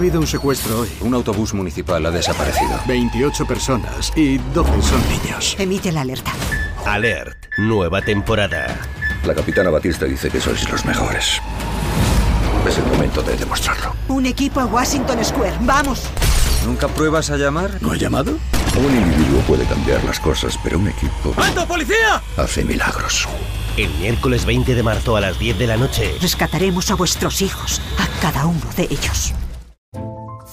habido un secuestro hoy. Un autobús municipal ha desaparecido. 28 personas y 12 son niños. Emite la alerta. Alert, nueva temporada. La capitana Batista dice que sois los mejores. Es el momento de demostrarlo. Un equipo a Washington Square. ¡Vamos! ¿Nunca pruebas a llamar? ¿No ha llamado? Un individuo puede cambiar las cosas, pero un equipo ¡Alto, policía! hace milagros. El miércoles 20 de marzo a las 10 de la noche. Rescataremos a vuestros hijos, a cada uno de ellos.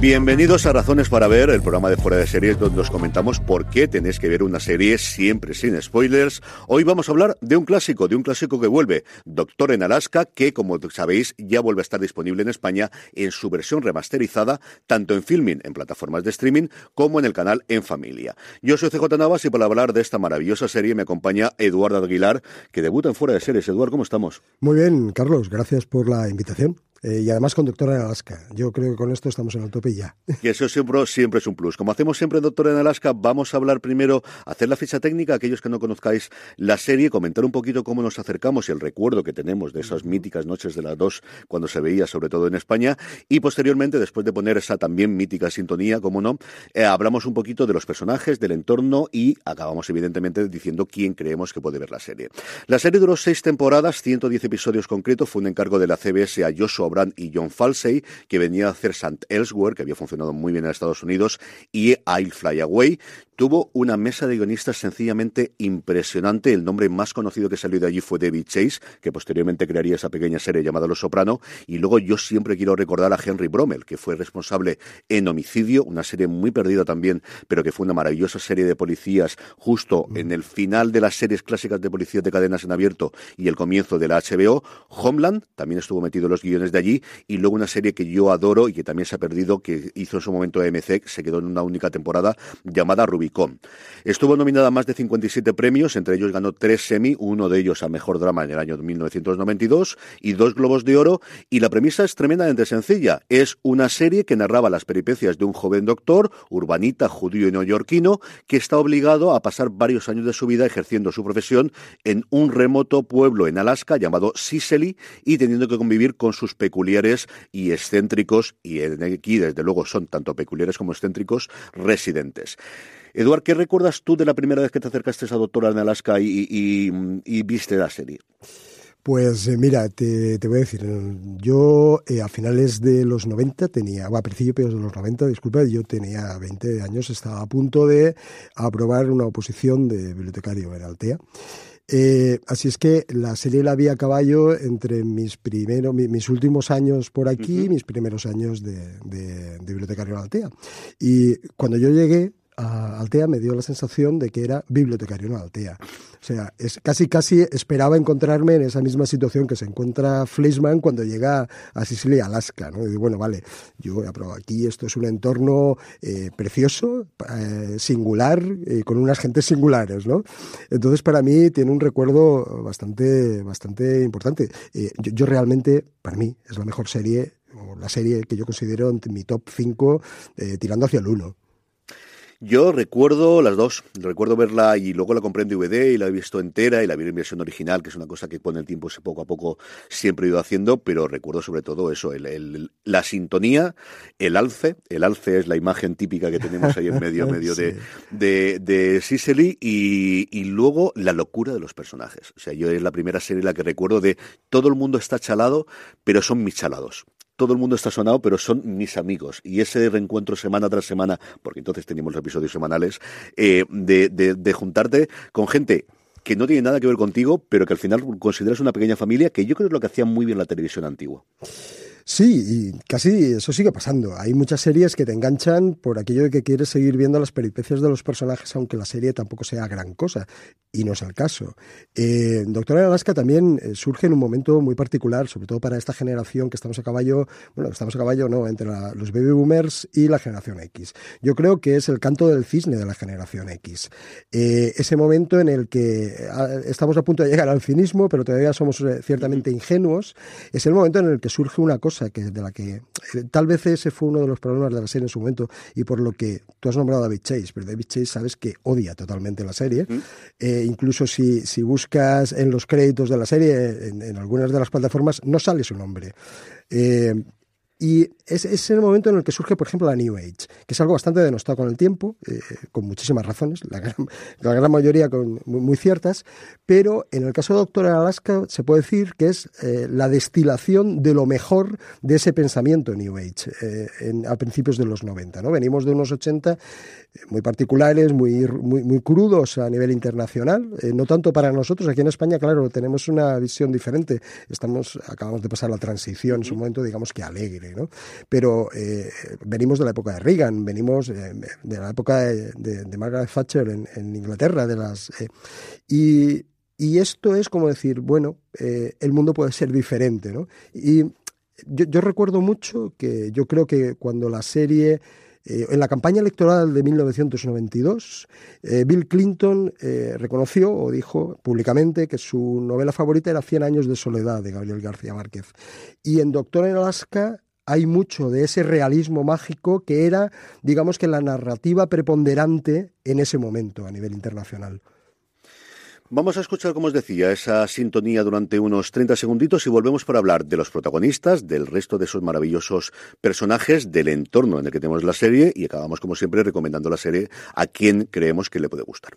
Bienvenidos a Razones para Ver, el programa de Fuera de Series donde os comentamos por qué tenéis que ver una serie siempre sin spoilers. Hoy vamos a hablar de un clásico, de un clásico que vuelve, Doctor en Alaska, que como sabéis ya vuelve a estar disponible en España en su versión remasterizada, tanto en filming, en plataformas de streaming, como en el canal En Familia. Yo soy CJ Navas y para hablar de esta maravillosa serie me acompaña Eduardo Aguilar, que debuta en Fuera de Series. Eduardo, ¿cómo estamos? Muy bien, Carlos, gracias por la invitación. Eh, y además con Doctora en Alaska. Yo creo que con esto estamos en el tope ya. Y eso siempre, siempre es un plus. Como hacemos siempre en Doctor en Alaska, vamos a hablar primero, hacer la ficha técnica, aquellos que no conozcáis la serie, comentar un poquito cómo nos acercamos y el recuerdo que tenemos de esas míticas noches de las dos cuando se veía, sobre todo en España, y posteriormente, después de poner esa también mítica sintonía, como no, eh, hablamos un poquito de los personajes, del entorno y acabamos evidentemente diciendo quién creemos que puede ver la serie. La serie duró seis temporadas, 110 episodios concretos, fue un encargo de la CBS a Joshua Brand y John Falsey, que venía a hacer St. Elsewhere, que había funcionado muy bien en Estados Unidos, y I'll Fly Away. Tuvo una mesa de guionistas sencillamente impresionante. El nombre más conocido que salió de allí fue David Chase, que posteriormente crearía esa pequeña serie llamada Los Soprano. Y luego yo siempre quiero recordar a Henry Brommel, que fue responsable en Homicidio, una serie muy perdida también, pero que fue una maravillosa serie de policías justo en el final de las series clásicas de policías de cadenas en abierto y el comienzo de la HBO. Homeland también estuvo metido en los guiones de allí y luego una serie que yo adoro y que también se ha perdido, que hizo en su momento AMC, se quedó en una única temporada, llamada Estuvo nominada a más de 57 premios, entre ellos ganó tres Emmy, uno de ellos a Mejor Drama en el año 1992 y dos Globos de Oro, y la premisa es tremendamente sencilla. Es una serie que narraba las peripecias de un joven doctor, urbanita, judío y neoyorquino, que está obligado a pasar varios años de su vida ejerciendo su profesión en un remoto pueblo en Alaska llamado Sicily y teniendo que convivir con sus peculiares y excéntricos, y aquí desde luego son tanto peculiares como excéntricos, residentes. Eduard, ¿qué recuerdas tú de la primera vez que te acercaste a esa doctora en Alaska y, y- y viste la serie? Pues eh, mira, te, te voy a decir, yo eh, a finales de los 90 tenía, o a principios de los 90, disculpa, yo tenía 20 años, estaba a punto de aprobar una oposición de bibliotecario en Altea. Eh, así es que la serie la vi a caballo entre mis primeros, mi- mis últimos años por aquí y mis primeros años de, de- de bibliotecario en Altea. Y cuando yo llegué a Altea me dio la sensación de que era bibliotecario en Altea. O sea, es, casi casi esperaba encontrarme en esa misma situación que se encuentra Fleischmann cuando llega a Sicilia, Alaska. ¿no? Y bueno, vale, yo he aquí, esto es un entorno eh, precioso, eh, singular, eh, con unas gentes singulares, ¿no? Entonces, para mí tiene un recuerdo bastante, bastante importante. Yo, realmente, para mí, es la mejor serie, la serie que yo considero entre mi top 5, eh, tirando hacia el 1. Yo recuerdo las dos, recuerdo verla y luego la compré en DVD y la he visto entera y la vi en versión original, que es una cosa que con el tiempo poco a poco siempre he ido haciendo, pero recuerdo sobre todo eso, el, el- la sintonía, el alce, el alce es la imagen típica que tenemos ahí en medio, medio de, de, de Sicily y, y luego la locura de los personajes. O sea, yo es la primera serie en la que recuerdo de todo el mundo está chalado, pero son mis chalados todo el mundo está sonado, pero son mis amigos. Y ese reencuentro semana tras semana, porque entonces teníamos los episodios semanales, eh, de, de- de juntarte con gente que no tiene nada que ver contigo, pero que al final consideras una pequeña familia, que yo creo que es lo que hacía muy bien la televisión antigua. Sí, y casi eso sigue pasando. Hay muchas series que te enganchan por aquello de que quieres seguir viendo las peripecias de los personajes, aunque la serie tampoco sea gran cosa, y no es el caso. Eh, Doctor en Alaska también eh, surge en un momento muy particular, sobre todo para esta generación que estamos a caballo, bueno, estamos a caballo no, entre los baby boomers y la generación X. Yo creo que es el canto del cisne de la generación X. Eh, ese momento en el que ah, estamos a punto de llegar al cinismo, pero todavía somos ciertamente ingenuos, es el momento en el que surge una cosa que, de la que eh, tal vez ese fue uno de los problemas de la serie en su momento y por lo que tú has nombrado a David Chase, pero David Chase sabes que odia totalmente la serie. Eh, incluso si, si buscas en los créditos de la serie, en, algunas de las plataformas, no sale su nombre. Eh, y es, es, el momento en el que surge, por ejemplo, la New Age, que es algo bastante denostado con el tiempo, eh, con muchísimas razones, la gran, la gran mayoría con, muy, ciertas, pero en el caso de Doctor Alaska se puede decir que es eh, la destilación de lo mejor de ese pensamiento New Age eh, en, a principios de los 90. ¿no? Venimos de unos 80 muy particulares, muy, muy, muy crudos a nivel internacional, no tanto para nosotros, aquí en España, claro, tenemos una visión diferente, Estamos, acabamos de pasar la transición en su momento, digamos que alegre. Pero eh, venimos de la época de Reagan, venimos eh, de la época de, Margaret Thatcher en, Inglaterra, de las eh, y, esto es como decir, bueno, el mundo puede ser diferente, ¿no? Y yo, recuerdo mucho que yo creo que cuando la serie en la campaña electoral de 1992, Bill Clinton reconoció o dijo públicamente que su novela favorita era Cien años de soledad de Gabriel García Márquez. Y en Doctor en Alaska hay mucho de ese realismo mágico que era, digamos que la narrativa preponderante en ese momento a nivel internacional. Vamos a escuchar, como os decía, esa sintonía durante unos 30 segunditos y volvemos para hablar de los protagonistas, del resto de esos maravillosos personajes, del entorno en el que tenemos la serie y acabamos, como siempre, recomendando la serie a quien creemos que le puede gustar.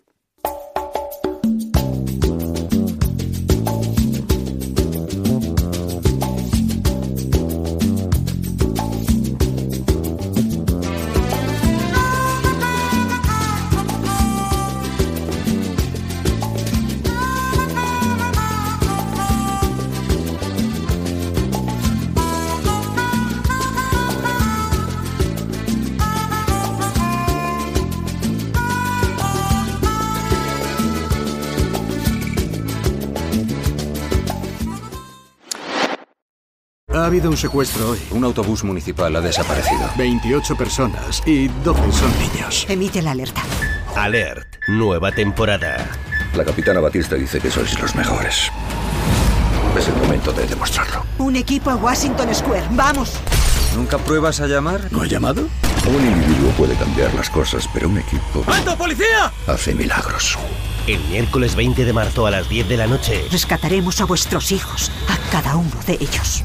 Habido un secuestro hoy. Un autobús municipal ha desaparecido. 28 personas y 12 son niños. Emite la alerta. Alert, nueva temporada. La capitana Batista dice que sois los mejores. Es el momento de demostrarlo. Un equipo a Washington Square. ¡Vamos! ¿Nunca pruebas a llamar? ¿No ha llamado? Un individuo puede cambiar las cosas, pero un equipo... ¡Alto, policía! Hace milagros. El miércoles 20 de marzo a las 10 de la noche. Rescataremos a vuestros hijos, a cada uno de ellos.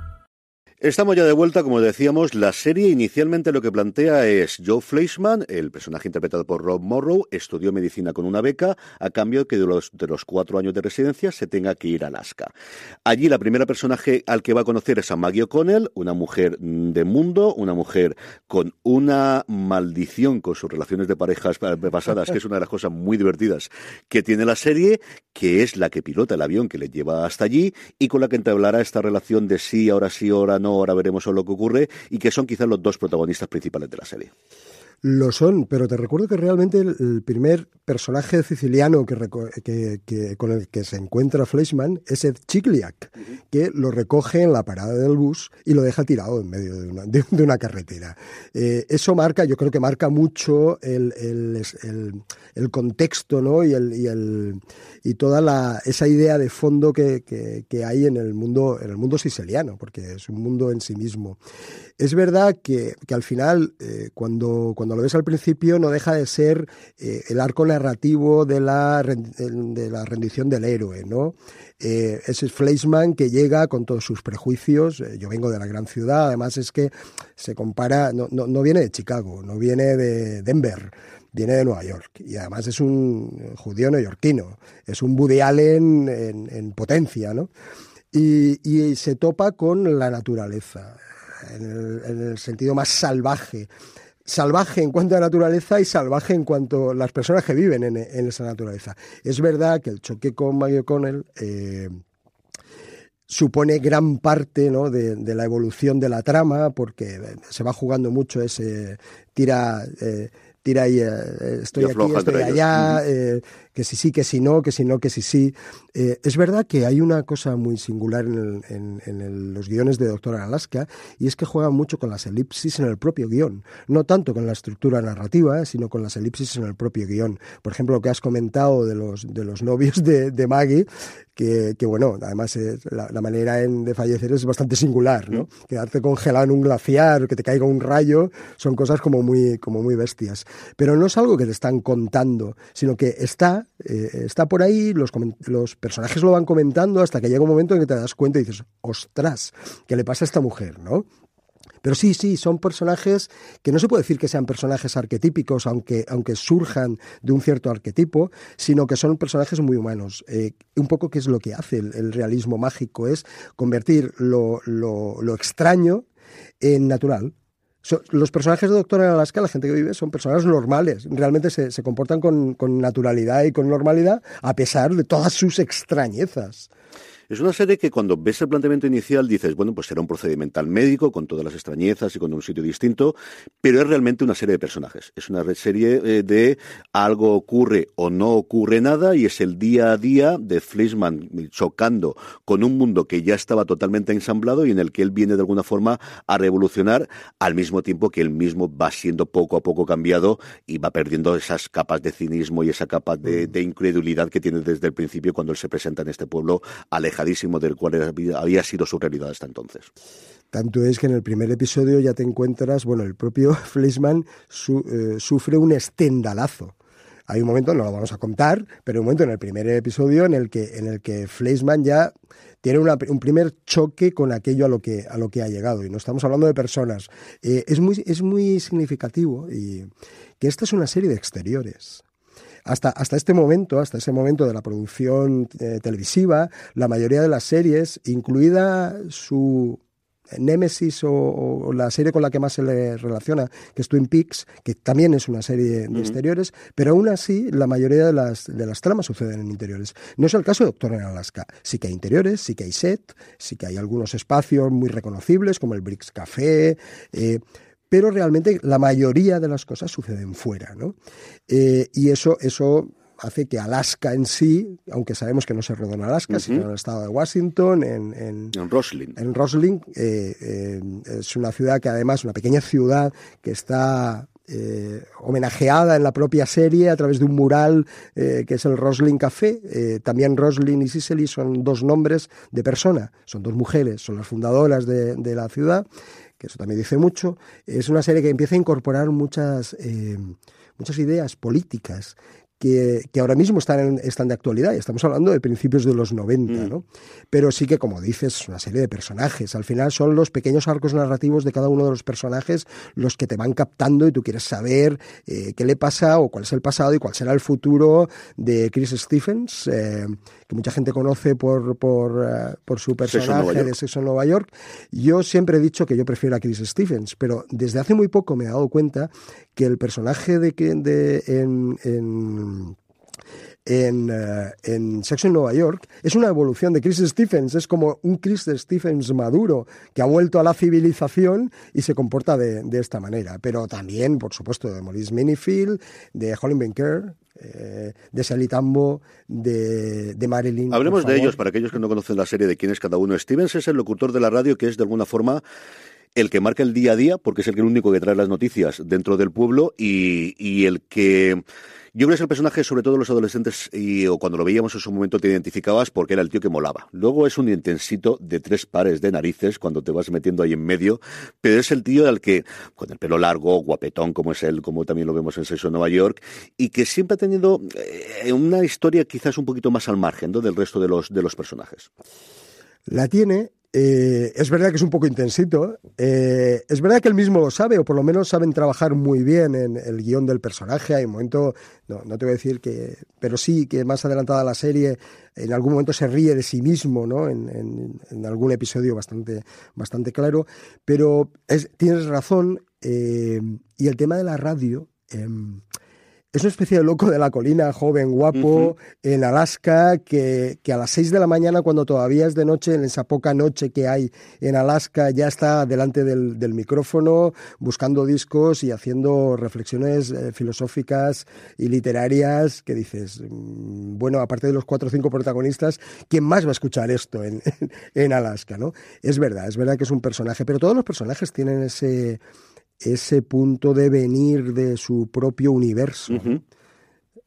Estamos ya de vuelta, como decíamos, la serie inicialmente lo que plantea es Joe Fleischman, el personaje interpretado por Rob Morrow, estudió medicina con una beca a cambio de que de los, de los cuatro años de residencia se tenga que ir a Alaska. Allí la primera personaje al que va a conocer es a Maggie O'Connell, una mujer de mundo, una mujer con una maldición con sus relaciones de parejas pasadas, que es una de las cosas muy divertidas que tiene la serie, que es la que pilota el avión que le lleva hasta allí y con la que entablará esta relación de sí, ahora sí, ahora no, ahora veremos lo que ocurre, y que son quizás los dos protagonistas principales de la serie. Lo son, pero te recuerdo que realmente el, primer personaje siciliano que, con el que se encuentra Fleischmann es Ed Chigliak, que lo recoge en la parada del bus y lo deja tirado en medio de una, carretera. Eh, eso marca, yo creo que marca mucho el, contexto ¿no? y, el, y, toda la, esa idea de fondo que, hay en el, mundo, en el mundo siciliano, porque es un mundo en sí mismo. Es verdad que, al final, eh, cuando, cuando lo ves al principio no deja de ser eh, el arco narrativo de la, de la rendición del héroe, ¿no? Eh, ese Fleischmann que llega con todos sus prejuicios, eh, yo vengo de la gran ciudad, además es que se compara, no, no, no viene de Chicago, no viene de Denver, viene de Nueva York y además es un judío neoyorquino, es un Woody Allen en, en potencia, ¿no? Y, y, se topa con la naturaleza, en el, sentido más salvaje. Salvaje en cuanto a naturaleza y salvaje en cuanto a las personas que viven en, en esa naturaleza. Es verdad que el choque con Maggie O'Connell eh, supone gran parte ¿no? de, de, la evolución de la trama, porque se va jugando mucho ese tira. Eh, tira y eh, estoy aquí, estoy allá, eh, que si sí, que si no, que si no, que si sí. Eh, es verdad que hay una cosa muy singular en, el, en, en el, los guiones de Doctor Alaska y es que juegan mucho con las elipsis en el propio guion. No tanto con la estructura narrativa, sino con las elipsis en el propio guion. Por ejemplo, lo que has comentado de los, de los novios de, de Maggie, que, que, bueno, además eh, la, la, manera en, de fallecer es bastante singular, ¿no? Mm. Quedarte congelado en un glaciar, que te caiga un rayo, son cosas como muy, como muy bestias. Pero no es algo que te están contando, sino que está, eh, está por ahí, los, los personajes lo van comentando hasta que llega un momento en que te das cuenta y dices, ostras, ¿qué le pasa a esta mujer, no? Pero sí, sí, son personajes que no se puede decir que sean personajes arquetípicos, aunque, aunque surjan de un cierto arquetipo, sino que son personajes muy humanos. Eh, un poco qué es lo que hace el, el realismo mágico, es convertir lo, lo, lo extraño en natural, Los personajes de Doctor en Alaska, la gente que vive, son personas normales. Realmente se, se comportan con, con, naturalidad y con normalidad a pesar de todas sus extrañezas. Es una serie que cuando ves el planteamiento inicial dices, bueno, pues será un procedimental médico con todas las extrañezas y con un sitio distinto, pero es realmente una serie de personajes. Es una serie eh, de algo ocurre o no ocurre nada y es el día a día de Fleischman chocando con un mundo que ya estaba totalmente ensamblado y en el que él viene de alguna forma a revolucionar al mismo tiempo que él mismo va siendo poco a poco cambiado y va perdiendo esas capas de cinismo y esa capa de, de incredulidad que tiene desde el principio cuando él se presenta en este pueblo alejado del cual había sido su realidad hasta entonces. Tanto es que en el primer episodio ya te encuentras, bueno, el propio Fleischman su, eh, sufre un estendalazo. Hay un momento, no lo vamos a contar, pero hay un momento en el primer episodio en el que, en el que Fleischman ya tiene una, un primer choque con aquello a lo que, a lo que ha llegado. Y no estamos hablando de personas. Eh, es, muy, es muy significativo y que esta es una serie de exteriores hasta, hasta este momento, hasta ese momento de la producción eh, televisiva, la mayoría de las series, incluida su Némesis o, o, la serie con la que más se le relaciona, que es Twin Peaks, que también es una serie de uh -huh. exteriores, pero aún así la mayoría de las, de las tramas suceden en interiores. No es el caso de Doctor en Alaska. Sí que hay interiores, sí que hay set, sí que hay algunos espacios muy reconocibles, como el Bricks Café. Eh, pero realmente la mayoría de las cosas suceden fuera, ¿no? Eh, y eso, eso hace que Alaska en sí, aunque sabemos que no se rodó en Alaska, uh -huh. sino en el estado de Washington, en, en, en Roslyn. En Roslyn eh, eh, es una ciudad que además, una pequeña ciudad que está eh, homenajeada en la propia serie a través de un mural eh, que es el Roslin Café. Eh, también Roslin y Cicely son dos nombres de persona, son dos mujeres, son las fundadoras de, de la ciudad que eso también dice mucho, es una serie que empieza a incorporar muchas, eh, muchas ideas políticas que, que, ahora mismo están, en, están de actualidad. Estamos hablando de principios de los 90, mm. ¿no? Pero sí que, como dices, es una serie de personajes. Al final son los pequeños arcos narrativos de cada uno de los personajes los que te van captando y tú quieres saber eh, qué le pasa o cuál es el pasado y cuál será el futuro de Chris Stephens, eh, que mucha gente conoce por, por, uh, por su personaje Sexo de Sexo en Nueva York. Yo siempre he dicho que yo prefiero a Chris Stephens, pero desde hace muy poco me he dado cuenta que el personaje de, de en, en en, uh, en Sexo en Nueva York es una evolución de Chris Stephens, es como un Chris Stephens maduro que ha vuelto a la civilización y se comporta de, de esta manera. Pero también, por supuesto, de Maurice Minifield, de Colin Benker, eh, de Sally Tambo, de, de Marilyn. Hablemos de ellos para aquellos que no conocen la serie de quién es cada uno. Stevens es el locutor de la radio que es de alguna forma el que marca el día a día, porque es el único que trae las noticias dentro del pueblo, y, y el que yo creo que es el personaje, sobre todo los adolescentes, y o cuando lo veíamos en su momento te identificabas porque era el tío que molaba. Luego es un intensito de tres pares de narices cuando te vas metiendo ahí en medio, pero es el tío al que, con el pelo largo, guapetón como es él, como también lo vemos en Sexo en Nueva York, y que siempre ha tenido eh, una historia quizás un poquito más al margen del resto de los, de los personajes. La tiene eh, es verdad que es un poco intensito. Eh, es verdad que él mismo lo sabe, o por lo menos saben trabajar muy bien en el guion del personaje. Hay un momento, no, no te voy a decir que, pero sí que más adelantada la serie, en algún momento se ríe de sí mismo, ¿no? En, algún episodio bastante, bastante claro. Pero es, tienes razón. Eh, y el tema de la radio. Es una especie de loco de la colina, joven, guapo, en Alaska, que, que, a las seis de la mañana, cuando todavía es de noche, en esa poca noche que hay en Alaska, ya está delante del, del micrófono, buscando discos y haciendo reflexiones eh, filosóficas y literarias, que dices, mmm, bueno, aparte de los cuatro o cinco protagonistas, ¿quién más va a escuchar esto en, en, en Alaska? ¿no? Es verdad, es verdad que es un personaje, pero todos los personajes tienen ese ese punto de venir de su propio universo. Uh -huh.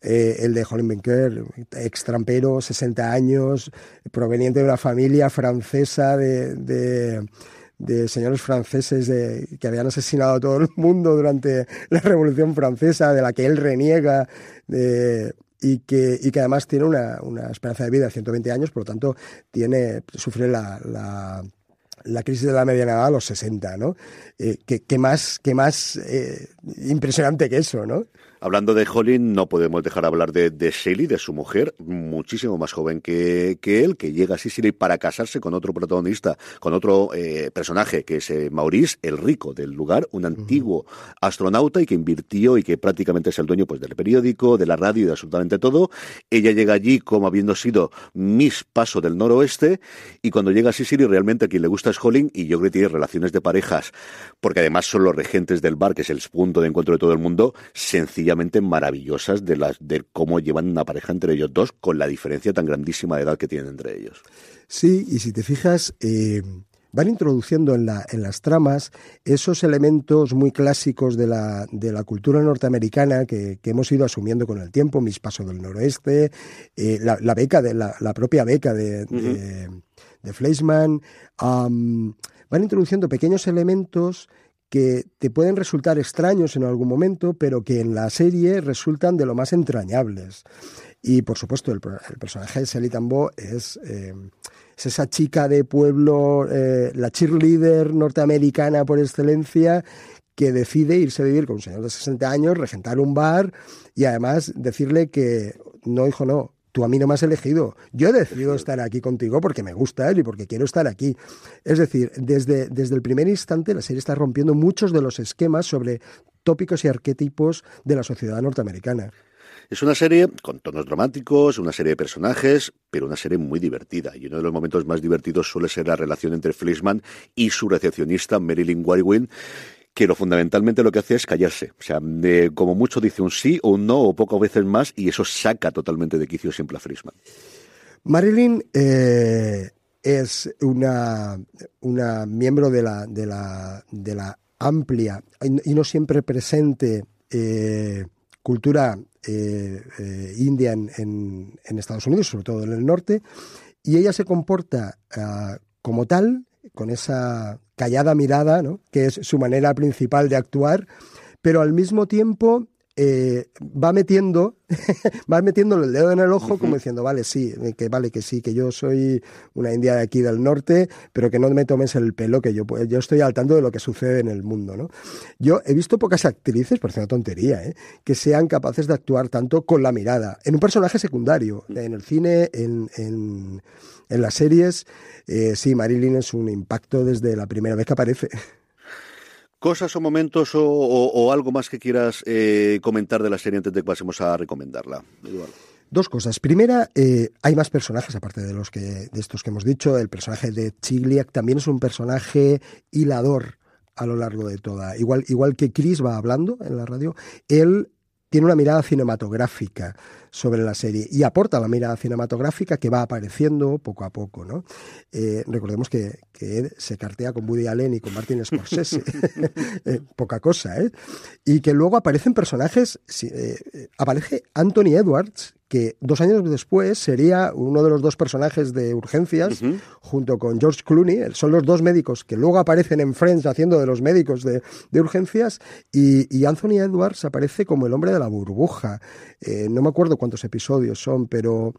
eh, el de Holly Benker, extrampero, 60 años, proveniente de una familia francesa de, de, de señores franceses de, que habían asesinado a todo el mundo durante la Revolución Francesa, de la que él reniega. De, y que, y que además tiene una, una, esperanza de vida de 120 años, por lo tanto, tiene, sufre la, la la crisis de la mediana edad a los 60, ¿no? Eh, ¿qué, ¿qué, más, qué más eh, impresionante que eso, ¿no? Hablando de Holly, no podemos dejar hablar de, de Shelly, de su mujer, muchísimo más joven que, que, él, que llega a Sicily para casarse con otro protagonista, con otro eh, personaje, que es eh, Maurice, el rico del lugar, un antiguo uh -huh. astronauta y que invirtió y que prácticamente es el dueño pues, del periódico, de la radio y de absolutamente todo. Ella llega allí como habiendo sido Miss Paso del Noroeste y cuando llega a Sicily realmente a quien le gusta es Holly y yo creo que tiene relaciones de parejas, porque además son los regentes del bar, que es el punto de encuentro de todo el mundo, sencillamente maravillosas de, las, de cómo llevan una pareja entre ellos dos con la diferencia tan grandísima de edad que tienen entre ellos. Sí, y si te fijas, eh, van introduciendo en, la, en, las tramas esos elementos muy clásicos de la, de la cultura norteamericana que, que, hemos ido asumiendo con el tiempo, Mis Pasos del Noroeste, eh, la, la, beca de la, la, propia beca de, uh -huh. de, de Fleischmann, um, van introduciendo pequeños elementos que te pueden resultar extraños en algún momento, pero que en la serie resultan de lo más entrañables. Y por supuesto, el, personaje de Sally Tambo es, eh, es, esa chica de pueblo, eh, la cheerleader norteamericana por excelencia, que decide irse a vivir con un señor de 60 años, regentar un bar y además decirle que no, hijo, no, tú a mí no me has elegido. Yo he decidido estar aquí contigo porque me gusta él y porque quiero estar aquí. Es decir, desde, desde el primer instante la serie está rompiendo muchos de los esquemas sobre tópicos y arquetipos de la sociedad norteamericana. Es una serie con tonos dramáticos, una serie de personajes, pero una serie muy divertida. Y uno de los momentos más divertidos suele ser la relación entre Fleischman y su recepcionista Marilyn Warwin, que lo fundamentalmente lo que hace es callarse. O sea, de, como mucho dice un sí o un no o pocas veces más y eso saca totalmente de quicio siempre a Frisman. Marilyn eh, es una, una miembro de la, de la, de la amplia y no siempre presente eh, cultura eh, india en, en, Estados Unidos, sobre todo en el norte, y ella se comporta uh, como tal, con esa callada mirada, ¿no? que es su manera principal de actuar, pero al mismo tiempo eh, va metiendo, va metiéndole el dedo en el ojo, uh -huh. como diciendo, vale, sí, que vale, que sí, que yo soy una india de aquí del norte, pero que no me tomes el pelo, que yo, yo estoy al tanto de lo que sucede en el mundo, ¿no? Yo he visto pocas actrices, parece una tontería, ¿eh? que sean capaces de actuar tanto con la mirada, en un personaje secundario, en el cine, en, en, en las series, eh, sí, Marilyn es un impacto desde la primera vez que aparece. Cosas o momentos o, algo más que quieras eh, comentar de la serie antes de que pasemos a recomendarla, Eduardo. Dos cosas. Primera, eh, hay más personajes aparte de los que de estos que hemos dicho. El personaje de Chigliak también es un personaje hilador a lo largo de toda. Igual, igual que Chris va hablando en la radio, él tiene una mirada cinematográfica sobre la serie y aporta la mirada cinematográfica que va apareciendo poco a poco. ¿no? Eh, recordemos que, que, se cartea con Woody Allen y con Martin Scorsese, eh, poca cosa, ¿eh? y que luego aparecen personajes, eh, aparece Anthony Edwards, que dos años después sería uno de los dos personajes de Urgencias, uh -huh. junto con George Clooney. Son los dos médicos que luego aparecen en Friends haciendo de los médicos de, de Urgencias. Y, y, Anthony Edwards aparece como el hombre de la burbuja. Eh, no me acuerdo cuántos episodios son, pero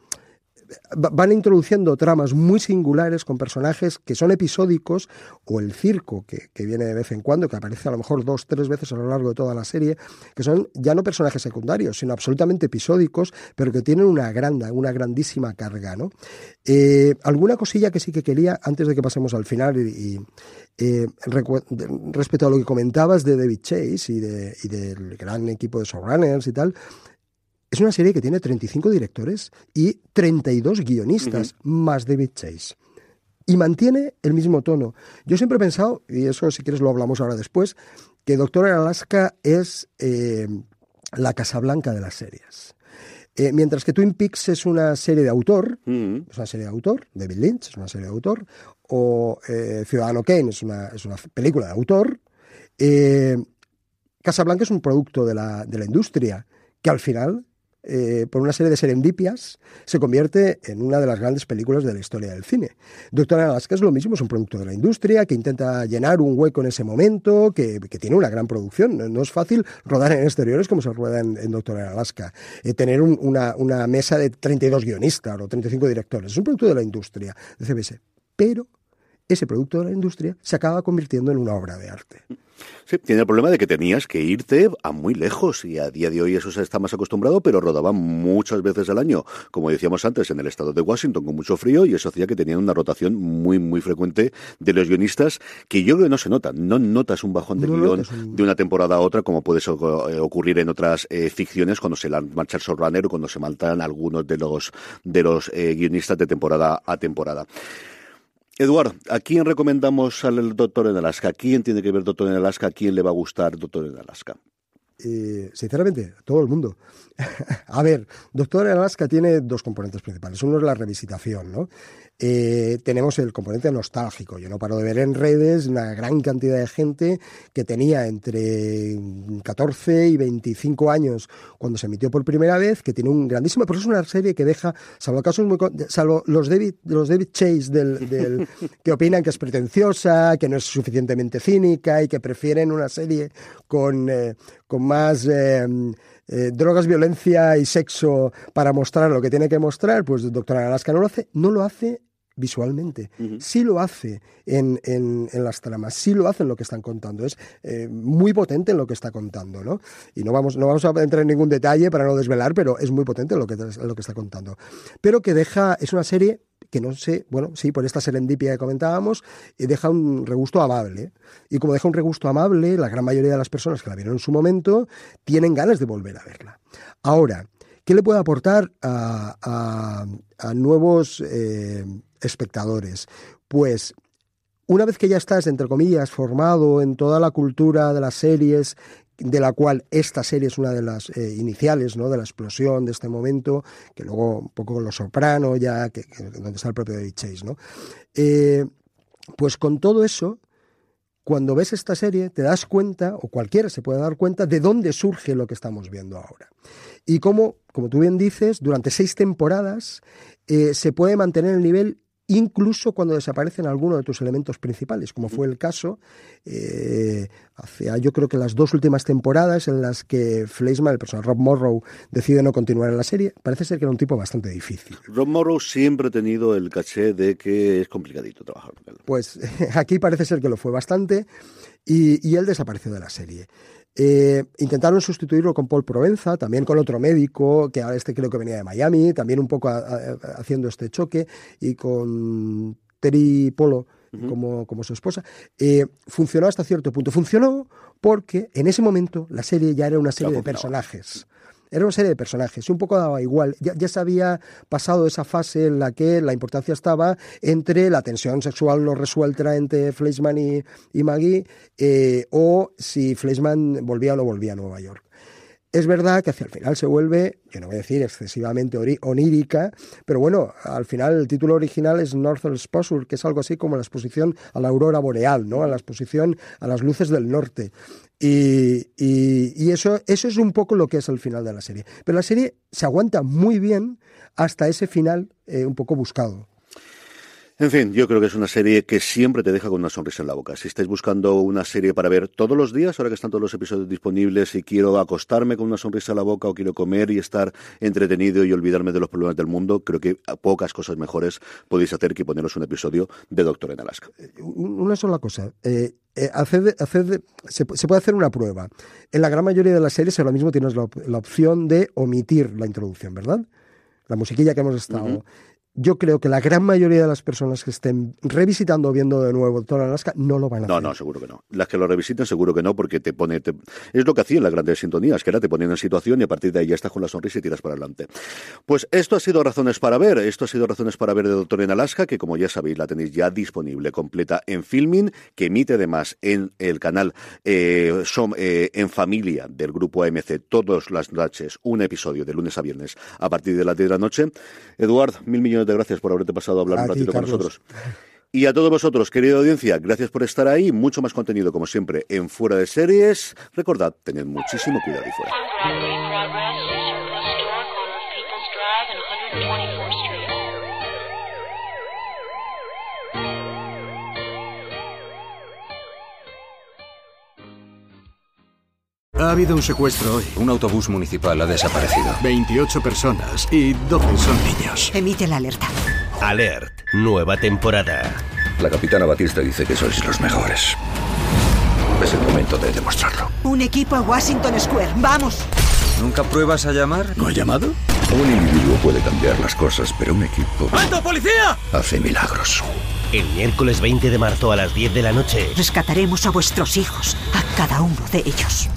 van introduciendo tramas muy singulares con personajes que son episódicos o el circo que, que, viene de vez en cuando, que aparece a lo mejor dos, tres veces a lo largo de toda la serie, que son ya no personajes secundarios, sino absolutamente episódicos, pero que tienen una gran, una grandísima carga. ¿no? Eh, alguna cosilla que sí que quería, antes de que pasemos al final, y, y eh, respecto a lo que comentabas de David Chase y, de, y del gran equipo de showrunners y tal, es una serie que tiene 35 directores y 32 guionistas, uh -huh. más David Chase. Y mantiene el mismo tono. Yo siempre he pensado, y eso si quieres lo hablamos ahora después, que Doctor Alaska es eh, la Casablanca de las series. Eh, mientras que Twin Peaks es una serie de autor, uh -huh. es una serie de autor, David Lynch es una serie de autor, o eh, Ciudadano Kane es una, es una película de autor, Casablanca es un producto de la, de la industria que al final eh, por una serie de serendipias, se convierte en una de las grandes películas de la historia del cine. Doctor Alaska es lo mismo, es un producto de la industria que intenta llenar un hueco en ese momento, que, tiene una gran producción. No, es fácil rodar en exteriores como se rueda en, en Doctor Alaska. Eh, tener un, una, una mesa de 32 guionistas o 35 directores. Es un producto de la industria, de CBS. Pero ese producto de la industria se acaba convirtiendo en una obra de arte. Sí, tiene el problema de que tenías que irte a muy lejos y a día de hoy eso se está más acostumbrado, pero rodaban muchas veces al año, como decíamos antes, en el estado de Washington con mucho frío y eso hacía que tenían una rotación muy, muy frecuente de los guionistas que yo creo que no se nota. No notas un bajón de no guion un... de una temporada a otra como puede ocurrir en otras eh, ficciones cuando se marcha el showrunner o cuando se maltan algunos de los, de los eh, guionistas de temporada a temporada. Eduardo, ¿a quién recomendamos al Doctor en Alaska? ¿A quién tiene que ver Doctor en Alaska? ¿A quién le va a gustar Doctor en Alaska? Eh, sinceramente, todo el mundo. a ver, Doctor en Alaska tiene dos componentes principales. Uno es la revisitación, ¿no? Eh, tenemos el componente nostálgico. Yo no paro de ver en redes una gran cantidad de gente que tenía entre 14 y 25 años cuando se emitió por primera vez, que tiene un grandísimo. Pero es una serie que deja, salvo casos muy. salvo los David, los David Chase del, del que opinan que es pretenciosa, que no es suficientemente cínica y que prefieren una serie con, eh, con más. Eh, eh, drogas, violencia y sexo para mostrar lo que tiene que mostrar, pues Doctor Alaska no lo hace, no lo hace visualmente. Uh -huh. Sí lo hace en, en, en, las tramas, sí lo hace en lo que están contando. Es eh, muy potente en lo que está contando, ¿no? Y no vamos, no vamos a entrar en ningún detalle para no desvelar, pero es muy potente en lo que, en lo que está contando. Pero que deja, es una serie que no sé, bueno, sí, por esta serendipia que comentábamos, eh, deja un regusto amable. Y como deja un regusto amable, la gran mayoría de las personas que la vieron en su momento tienen ganas de volver a verla. Ahora, ¿qué le puede aportar a, a, a nuevos eh, espectadores? Pues una vez que ya estás, entre comillas, formado en toda la cultura de las series de la cual esta serie es una de las eh, iniciales, ¿no? De la explosión de este momento, que luego un poco con Los Soprano, ya, que, donde está el propio David Chase, ¿no? Eh, pues con todo eso, cuando ves esta serie, te das cuenta, o cualquiera se puede dar cuenta, de dónde surge lo que estamos viendo ahora. Y cómo, como tú bien dices, durante seis temporadas eh, se puede mantener el nivel incluso cuando desaparecen algunos de tus elementos principales, como fue el caso eh, hacia yo creo que las dos últimas temporadas en las que Fleisman, el personaje Rob Morrow, decide no continuar en la serie. Parece ser que era un tipo bastante difícil. Rob Morrow siempre ha tenido el caché de que es complicadito trabajar con él. Pues aquí parece ser que lo fue bastante y, y él desapareció de la serie. Eh, intentaron sustituirlo con Paul Provenza, también con otro médico, que ahora este creo que venía de Miami, también un poco a, a, haciendo este choque, y con Terry Polo uh -huh. como, como, su esposa. Eh, funcionó hasta cierto punto. Funcionó porque en ese momento la serie ya era una serie de personajes. Era una serie de personajes un poco daba igual. Ya, se había pasado esa fase en la que la importancia estaba entre la tensión sexual no resuelta entre Fleischman y, y Maggie eh, o si Fleischman volvía o no volvía a Nueva York. Es verdad que hacia el final se vuelve, yo no voy a decir excesivamente onírica, pero bueno, al final el título original es Northern Exposure, que es algo así como la exposición a la aurora boreal, ¿no? A la exposición a las luces del norte. Y, y, eso, eso es un poco lo que es el final de la serie. Pero la serie se aguanta muy bien hasta ese final eh, un poco buscado. En fin, yo creo que es una serie que siempre te deja con una sonrisa en la boca. Si estáis buscando una serie para ver todos los días, ahora que están todos los episodios disponibles y quiero acostarme con una sonrisa en la boca o quiero comer y estar entretenido y olvidarme de los problemas del mundo, creo que pocas cosas mejores podéis hacer que poneros un episodio de Doctor en Alaska. Eh, una sola cosa. Eh, eh se, puede hacer una prueba. En la gran mayoría de las series ahora mismo tienes la, opción de omitir la introducción, ¿verdad? La musiquilla que hemos estado yo creo que la gran mayoría de las personas que estén revisitando o viendo de nuevo Doctor Alaska no lo van a no, hacer. No, no, seguro que no. Las que lo revisiten seguro que no, porque te pone... Es lo que hacían las grandes sintonías, que era te ponen en situación y a partir de ahí ya estás con la sonrisa y tiras para adelante. Pues esto ha sido Razones para Ver. Esto ha sido Razones para Ver de Doctor en Alaska, que como ya sabéis la tenéis ya disponible completa en Filming, que emite además en el canal eh, eh, en familia del grupo AMC todas las noches, un episodio de lunes a viernes a partir de las 10 de la noche. Eduard, mil millones de gracias por haberte pasado a hablar un ratito con nosotros. Y a todos vosotros, querida audiencia, gracias por estar ahí. Mucho más contenido, como siempre, en Fuera de Series. Recordad, tened muchísimo cuidado y fuera. Ha habido un secuestro hoy. Un autobús municipal ha desaparecido. 28 personas y 12 son niños. Emite la alerta. Alert, nueva temporada. La capitana Batista dice que sois los mejores. Es el momento de demostrarlo. Un equipo a Washington Square. ¡Vamos! ¿Nunca pruebas a llamar? ¿No ha llamado? Un individuo puede cambiar las cosas, pero un equipo... ¡Alto, policía! Hace milagros. El miércoles 20 de marzo a las 10 de la noche. Rescataremos a vuestros hijos, a cada uno de ellos.